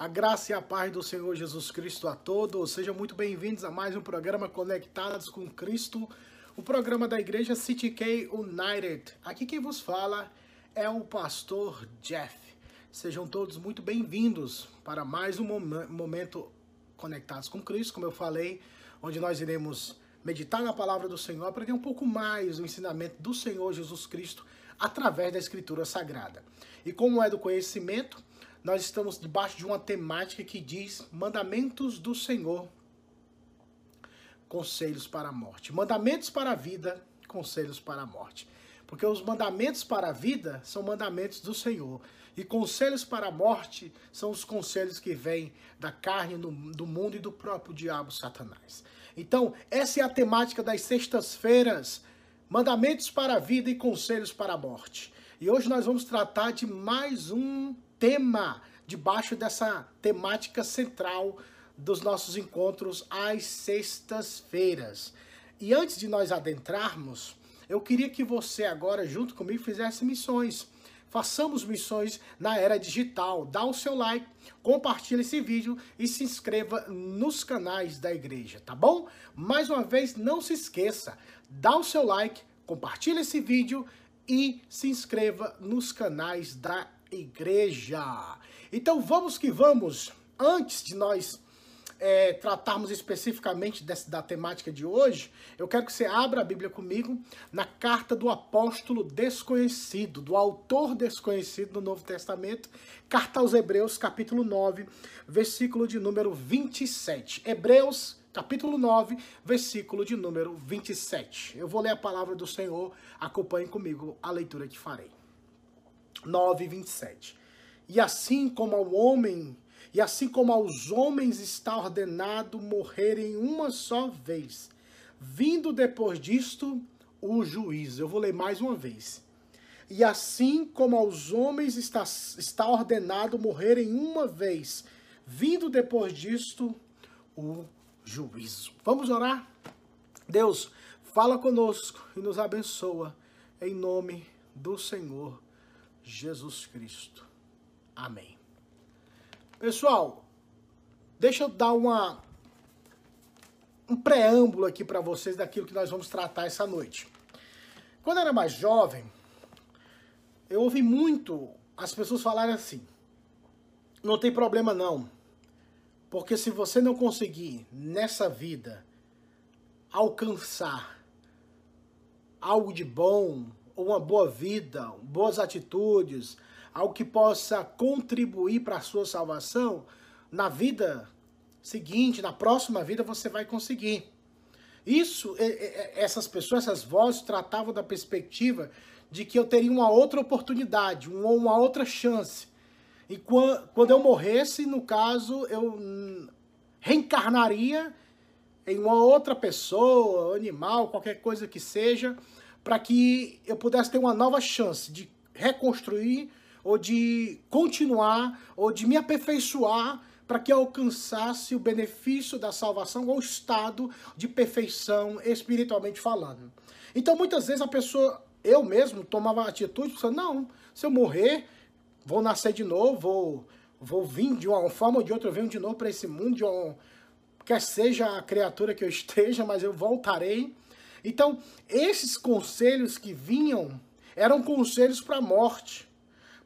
A graça e a paz do Senhor Jesus Cristo a todos. Sejam muito bem-vindos a mais um programa Conectados com Cristo, o programa da igreja CTK United. Aqui quem vos fala é o pastor Jeff. Sejam todos muito bem-vindos para mais um momento Conectados com Cristo, como eu falei, onde nós iremos meditar na palavra do Senhor, aprender um pouco mais o ensinamento do Senhor Jesus Cristo através da Escritura Sagrada. E como é do conhecimento, nós estamos debaixo de uma temática que diz mandamentos do Senhor, conselhos para a morte. Mandamentos para a vida, conselhos para a morte. Porque os mandamentos para a vida são mandamentos do Senhor. E conselhos para a morte são os conselhos que vêm da carne, do mundo e do próprio diabo Satanás. Então, essa é a temática das sextas-feiras: mandamentos para a vida e conselhos para a morte. E hoje nós vamos tratar de mais um tema debaixo dessa temática central dos nossos encontros às sextas-feiras. E antes de nós adentrarmos, eu queria que você agora, junto comigo, fizesse missões. Façamos missões na era digital. Dá o seu like, compartilhe esse vídeo e se inscreva nos canais da igreja, tá bom? Mais uma vez, não se esqueça, dá o seu like, compartilhe esse vídeo e se inscreva nos canais da igreja. Então vamos que vamos. Antes de nós é, tratarmos especificamente dessa, da temática de hoje, eu quero que você abra a Bíblia comigo na carta do apóstolo desconhecido, do autor desconhecido do Novo Testamento, carta aos Hebreus, capítulo 9, versículo de número 27. Hebreus, capítulo 9, versículo de número 27. Eu vou ler a palavra do Senhor, acompanhe comigo a leitura que farei. 9, 27. E assim como ao homem e assim como aos homens está ordenado morrerem uma só vez, vindo depois disto o juízo. Eu vou ler mais uma vez. E assim como aos homens está, está ordenado morrerem uma vez, vindo depois disto o juízo. Vamos orar? Deus, fala conosco e nos abençoa, em nome do Senhor Jesus Cristo. Amém. Pessoal, deixa eu dar uma um preâmbulo aqui para vocês daquilo que nós vamos tratar essa noite. Quando eu era mais jovem, eu ouvi muito as pessoas falarem assim: não tem problema não, porque se você não conseguir nessa vida alcançar algo de bom, uma boa vida, boas atitudes, algo que possa contribuir para a sua salvação, na vida seguinte, na próxima vida, você vai conseguir. Isso, essas pessoas, essas vozes tratavam da perspectiva de que eu teria uma outra oportunidade, uma outra chance. E quando eu morresse, no caso, eu reencarnaria em uma outra pessoa, animal, qualquer coisa que seja, para que eu pudesse ter uma nova chance de reconstruir ou de continuar, ou de me aperfeiçoar para que alcançasse o benefício da salvação ou estado de perfeição espiritualmente falando. Então muitas vezes a pessoa, eu mesmo, tomava atitude, pensando, não, se eu morrer, vou nascer de novo, vou, vou vir de uma forma ou de outra, eu venho de novo para esse mundo, de quer seja a criatura que eu esteja, mas eu voltarei. Então, esses conselhos que vinham eram conselhos para a morte.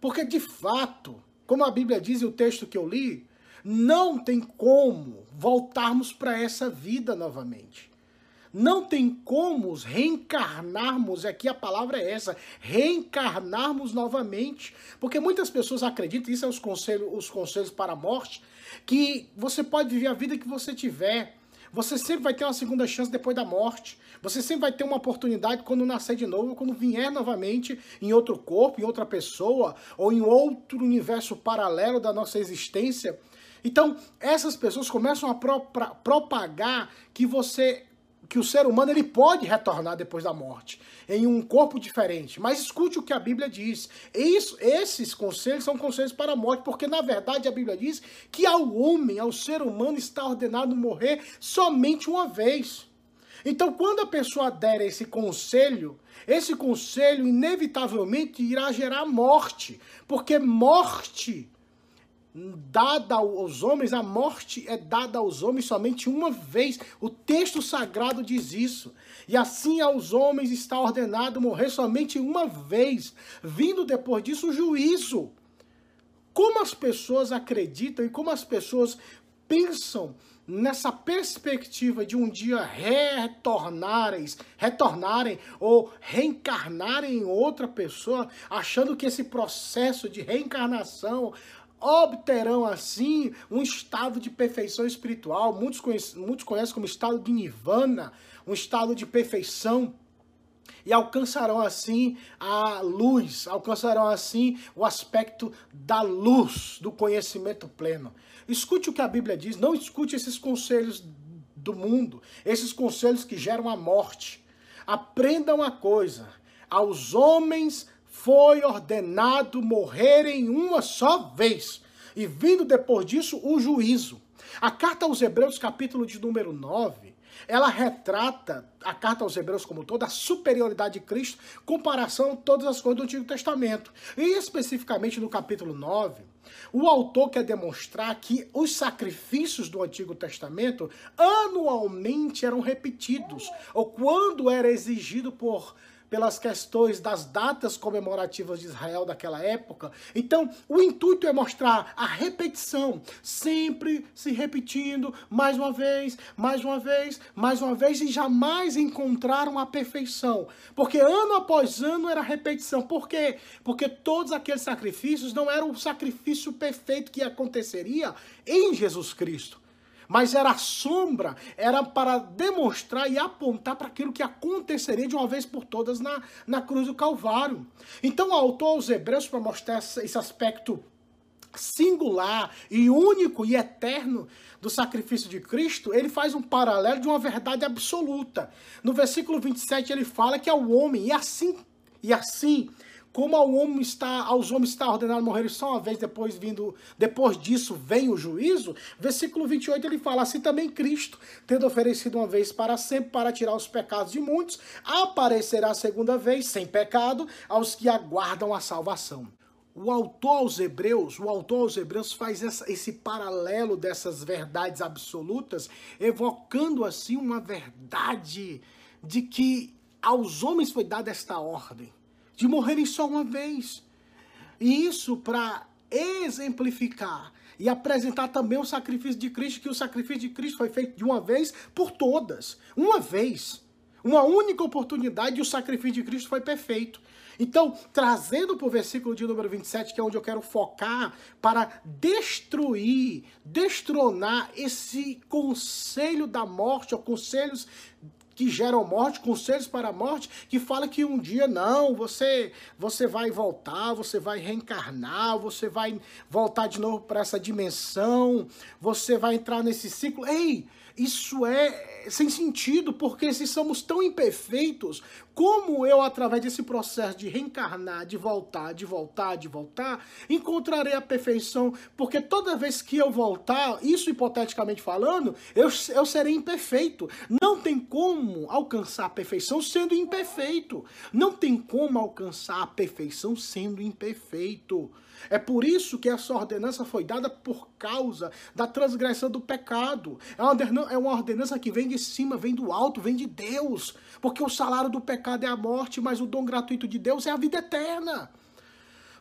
Porque de fato, como a Bíblia diz e o texto que eu li, não tem como voltarmos para essa vida novamente. Não tem como reencarnarmos, aqui a palavra é essa, reencarnarmos novamente. Porque muitas pessoas acreditam, isso é os conselhos, os conselhos para a morte, que você pode viver a vida que você tiver. Você sempre vai ter uma segunda chance depois da morte. Você sempre vai ter uma oportunidade quando nascer de novo, quando vier novamente em outro corpo, em outra pessoa, ou em outro universo paralelo da nossa existência. Então, essas pessoas começam a pro propagar que você que o ser humano ele pode retornar depois da morte em um corpo diferente. Mas escute o que a Bíblia diz. Isso, esses conselhos são conselhos para a morte, porque na verdade a Bíblia diz que ao homem, ao ser humano, está ordenado morrer somente uma vez. Então, quando a pessoa der esse conselho, esse conselho inevitavelmente irá gerar morte, porque morte dada aos homens, a morte é dada aos homens somente uma vez. O texto sagrado diz isso. E assim aos homens está ordenado morrer somente uma vez, vindo depois disso o juízo. Como as pessoas acreditam e como as pessoas pensam nessa perspectiva de um dia retornarem, retornarem ou reencarnarem em outra pessoa, achando que esse processo de reencarnação obterão assim um estado de perfeição espiritual, muitos conhecem, muitos conhecem como estado de nirvana, um estado de perfeição e alcançarão assim a luz, alcançarão assim o aspecto da luz, do conhecimento pleno. Escute o que a Bíblia diz, não escute esses conselhos do mundo, esses conselhos que geram a morte. Aprenda uma coisa: aos homens foi ordenado morrerem uma só vez, e vindo depois disso o juízo. A carta aos Hebreus, capítulo de número 9, ela retrata a carta aos Hebreus como toda a superioridade de Cristo, comparação a todas as coisas do Antigo Testamento. E especificamente no capítulo 9, o autor quer demonstrar que os sacrifícios do Antigo Testamento anualmente eram repetidos, ou quando era exigido por pelas questões das datas comemorativas de Israel daquela época. Então, o intuito é mostrar a repetição, sempre se repetindo, mais uma vez, mais uma vez, mais uma vez, e jamais encontraram a perfeição. Porque ano após ano era repetição. Por quê? Porque todos aqueles sacrifícios não eram o sacrifício perfeito que aconteceria em Jesus Cristo mas era sombra, era para demonstrar e apontar para aquilo que aconteceria de uma vez por todas na, na cruz do Calvário. Então, o autor aos Hebreus, para mostrar esse aspecto singular e único e eterno do sacrifício de Cristo, ele faz um paralelo de uma verdade absoluta. No versículo 27 ele fala que é o homem, e assim, e assim como ao homem está, aos homens está ordenado morrer só uma vez, depois vindo, depois disso vem o juízo, versículo 28 ele fala, assim também Cristo, tendo oferecido uma vez para sempre para tirar os pecados de muitos, aparecerá a segunda vez, sem pecado, aos que aguardam a salvação. O autor aos Hebreus, o autor aos Hebreus faz essa, esse paralelo dessas verdades absolutas, evocando assim uma verdade de que aos homens foi dada esta ordem de morrerem só uma vez. E isso para exemplificar e apresentar também o sacrifício de Cristo, que o sacrifício de Cristo foi feito de uma vez por todas. Uma vez. Uma única oportunidade e o sacrifício de Cristo foi perfeito. Então, trazendo para o versículo de número 27, que é onde eu quero focar, para destruir, destronar esse conselho da morte, ou conselhos que geram morte, conselhos para a morte, que fala que um dia não, você você vai voltar, você vai reencarnar, você vai voltar de novo para essa dimensão, você vai entrar nesse ciclo. Ei, isso é sem sentido, porque se somos tão imperfeitos, como eu, através desse processo de reencarnar, de voltar, de voltar, de voltar, encontrarei a perfeição? Porque toda vez que eu voltar, isso hipoteticamente falando, eu, eu serei imperfeito. Não tem como alcançar a perfeição sendo imperfeito. Não tem como alcançar a perfeição sendo imperfeito. É por isso que essa ordenança foi dada por causa da transgressão do pecado. É uma ordenança é que vem de cima, vem do alto, vem de Deus. Porque o salário do pecado é a morte, mas o dom gratuito de Deus é a vida eterna.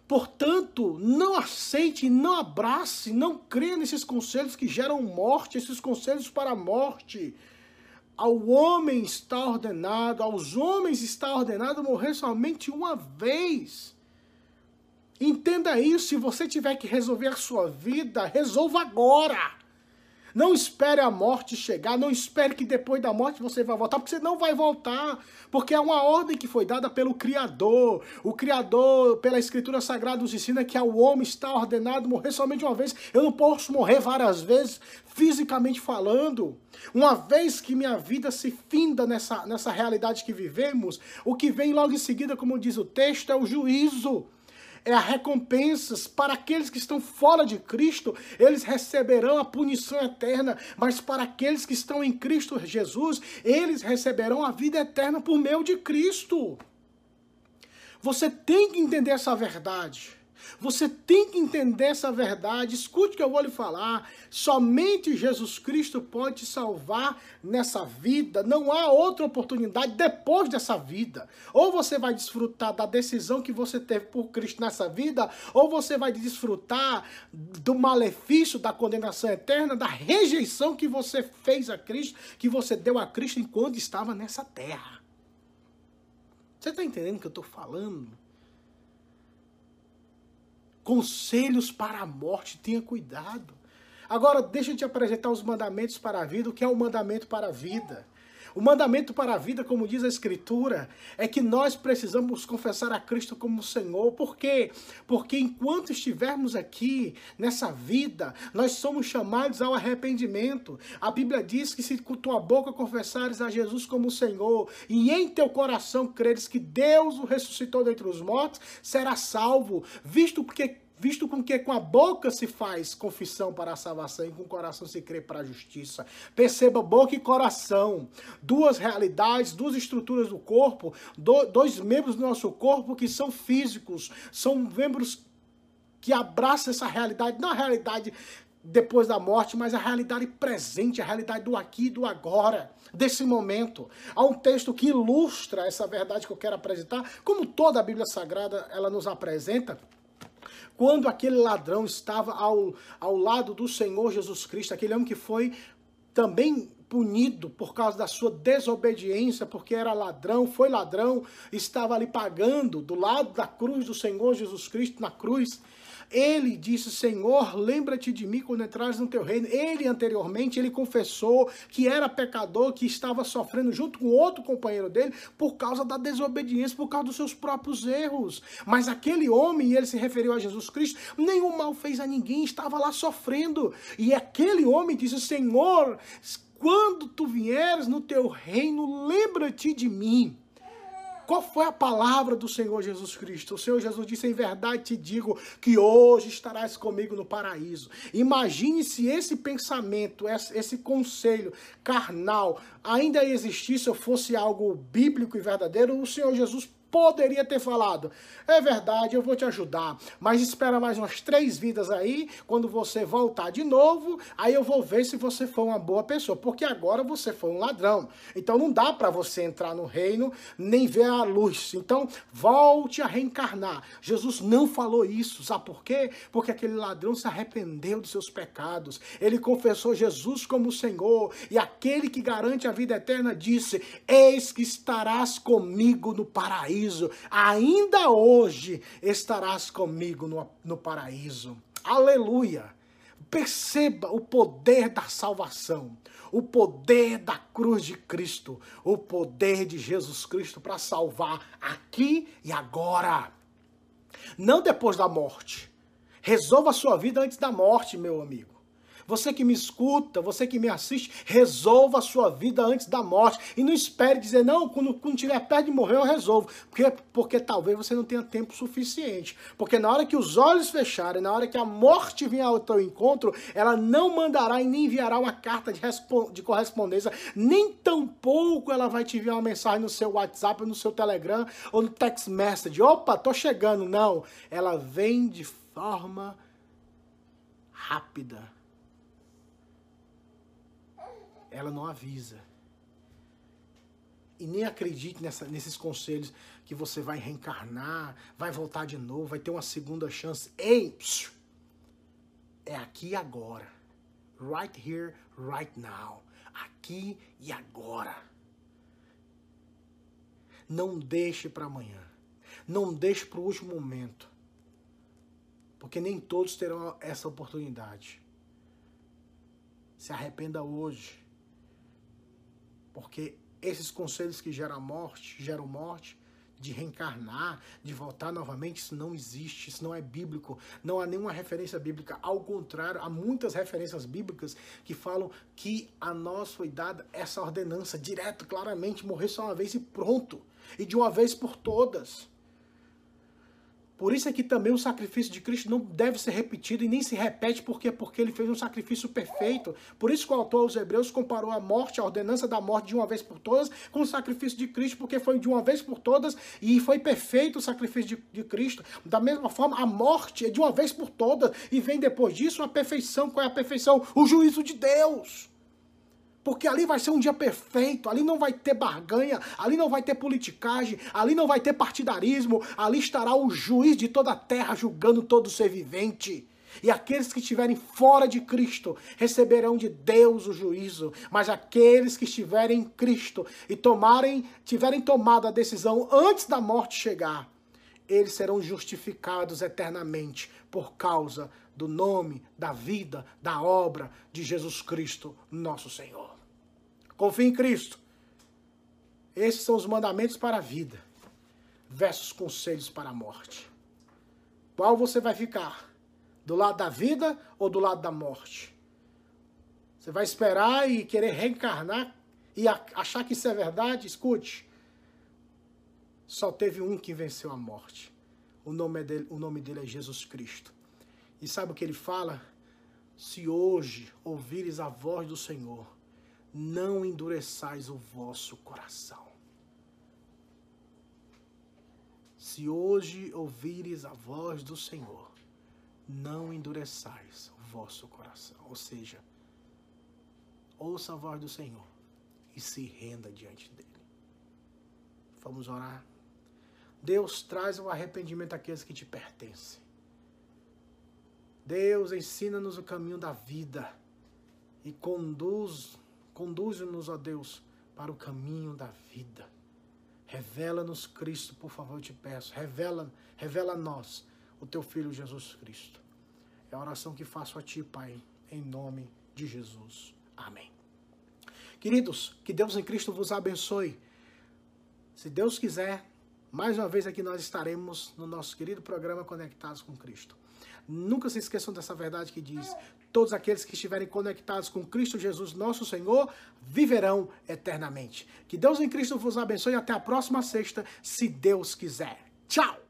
Portanto, não aceite, não abrace, não creia nesses conselhos que geram morte, esses conselhos para a morte. Ao homem está ordenado, aos homens está ordenado morrer somente uma vez. Entenda isso, se você tiver que resolver a sua vida, resolva agora. Não espere a morte chegar, não espere que depois da morte você vai voltar, porque você não vai voltar, porque é uma ordem que foi dada pelo Criador. O Criador, pela Escritura Sagrada, nos ensina que ao homem está ordenado morrer somente uma vez. Eu não posso morrer várias vezes, fisicamente falando. Uma vez que minha vida se finda nessa, nessa realidade que vivemos, o que vem logo em seguida, como diz o texto, é o juízo é a recompensas para aqueles que estão fora de Cristo, eles receberão a punição eterna, mas para aqueles que estão em Cristo Jesus, eles receberão a vida eterna por meio de Cristo. Você tem que entender essa verdade. Você tem que entender essa verdade. Escute o que eu vou lhe falar. Somente Jesus Cristo pode te salvar nessa vida. Não há outra oportunidade depois dessa vida. Ou você vai desfrutar da decisão que você teve por Cristo nessa vida, ou você vai desfrutar do malefício da condenação eterna, da rejeição que você fez a Cristo, que você deu a Cristo enquanto estava nessa terra. Você está entendendo o que eu estou falando? Conselhos para a morte, tenha cuidado. Agora, deixa eu te apresentar os mandamentos para a vida, o que é o mandamento para a vida. O mandamento para a vida, como diz a Escritura, é que nós precisamos confessar a Cristo como Senhor. Por quê? Porque enquanto estivermos aqui nessa vida, nós somos chamados ao arrependimento. A Bíblia diz que se com tua boca confessares a Jesus como Senhor e em teu coração creres que Deus o ressuscitou dentre os mortos, será salvo, visto porque visto com que com a boca se faz confissão para a salvação e com o coração se crê para a justiça. Perceba boca e coração, duas realidades, duas estruturas do corpo, dois membros do nosso corpo que são físicos, são membros que abraçam essa realidade, não a realidade depois da morte, mas a realidade presente, a realidade do aqui e do agora, desse momento. Há um texto que ilustra essa verdade que eu quero apresentar, como toda a Bíblia Sagrada ela nos apresenta, quando aquele ladrão estava ao, ao lado do Senhor Jesus Cristo, aquele homem que foi também punido por causa da sua desobediência, porque era ladrão, foi ladrão, estava ali pagando do lado da cruz do Senhor Jesus Cristo na cruz. Ele disse: Senhor, lembra-te de mim quando entrares no teu reino. Ele anteriormente ele confessou que era pecador, que estava sofrendo junto com outro companheiro dele por causa da desobediência, por causa dos seus próprios erros. Mas aquele homem, e ele se referiu a Jesus Cristo, nenhum mal fez a ninguém, estava lá sofrendo. E aquele homem disse: Senhor, quando tu vieres no teu reino, lembra-te de mim. Qual foi a palavra do Senhor Jesus Cristo? O Senhor Jesus disse: Em verdade te digo que hoje estarás comigo no paraíso. Imagine se esse pensamento, esse conselho carnal ainda existisse ou fosse algo bíblico e verdadeiro, o Senhor Jesus poderia ter falado: é verdade, eu vou te ajudar, mas espera mais umas três vidas aí, quando você voltar de novo, aí eu vou ver se você foi uma boa pessoa, porque agora você foi um ladrão. Então não dá para você entrar no reino nem ver a luz. Então volte a reencarnar. Jesus não falou isso, sabe por quê? Porque aquele ladrão se arrependeu dos seus pecados. Ele confessou Jesus como Senhor e aquele que garante a vida eterna disse: Eis que estarás comigo no paraíso paraíso, ainda hoje estarás comigo no, no paraíso. Aleluia! Perceba o poder da salvação, o poder da cruz de Cristo, o poder de Jesus Cristo para salvar aqui e agora. Não depois da morte. Resolva a sua vida antes da morte, meu amigo. Você que me escuta, você que me assiste, resolva a sua vida antes da morte. E não espere dizer, não, quando, quando tiver perto de morrer eu resolvo. Porque, porque talvez você não tenha tempo suficiente. Porque na hora que os olhos fecharem, na hora que a morte vier ao teu encontro, ela não mandará e nem enviará uma carta de, de correspondência, nem tampouco ela vai te enviar uma mensagem no seu WhatsApp, no seu Telegram ou no text message. Opa, tô chegando. Não, ela vem de forma rápida ela não avisa. E nem acredite nessa, nesses conselhos que você vai reencarnar, vai voltar de novo, vai ter uma segunda chance. Ei! É aqui e agora. Right here, right now. Aqui e agora. Não deixe para amanhã. Não deixe para o último momento. Porque nem todos terão essa oportunidade. Se arrependa hoje. Porque esses conselhos que geram morte, geram morte, de reencarnar, de voltar novamente, isso não existe, isso não é bíblico, não há nenhuma referência bíblica. Ao contrário, há muitas referências bíblicas que falam que a nós foi dada essa ordenança direto, claramente, morrer só uma vez e pronto, e de uma vez por todas. Por isso é que também o sacrifício de Cristo não deve ser repetido e nem se repete porque porque ele fez um sacrifício perfeito. Por isso que o autor aos Hebreus comparou a morte, a ordenança da morte de uma vez por todas com o sacrifício de Cristo, porque foi de uma vez por todas e foi perfeito o sacrifício de, de Cristo. Da mesma forma, a morte é de uma vez por todas e vem depois disso a perfeição. Qual é a perfeição? O juízo de Deus. Porque ali vai ser um dia perfeito, ali não vai ter barganha, ali não vai ter politicagem, ali não vai ter partidarismo, ali estará o juiz de toda a terra julgando todo ser vivente. E aqueles que estiverem fora de Cristo receberão de Deus o juízo, mas aqueles que estiverem em Cristo e tomarem, tiverem tomado a decisão antes da morte chegar, eles serão justificados eternamente por causa do nome, da vida, da obra de Jesus Cristo, nosso Senhor. Confie em Cristo. Esses são os mandamentos para a vida, versus conselhos para a morte. Qual você vai ficar? Do lado da vida ou do lado da morte? Você vai esperar e querer reencarnar e achar que isso é verdade? Escute. Só teve um que venceu a morte. O nome é dele, o nome dele é Jesus Cristo. E sabe o que ele fala? Se hoje ouvires a voz do Senhor, não endureçais o vosso coração. Se hoje ouvires a voz do Senhor, não endureçais o vosso coração. Ou seja, ouça a voz do Senhor e se renda diante dele. Vamos orar. Deus traz o arrependimento àqueles que te pertencem. Deus ensina-nos o caminho da vida e conduz Conduze-nos, ó Deus, para o caminho da vida. Revela-nos Cristo, por favor, eu te peço. Revela, revela a nós o teu filho Jesus Cristo. É a oração que faço a ti, Pai, em nome de Jesus. Amém. Queridos, que Deus em Cristo vos abençoe. Se Deus quiser, mais uma vez aqui nós estaremos no nosso querido programa Conectados com Cristo. Nunca se esqueçam dessa verdade que diz: todos aqueles que estiverem conectados com Cristo Jesus, nosso Senhor, viverão eternamente. Que Deus em Cristo vos abençoe e até a próxima sexta, se Deus quiser. Tchau!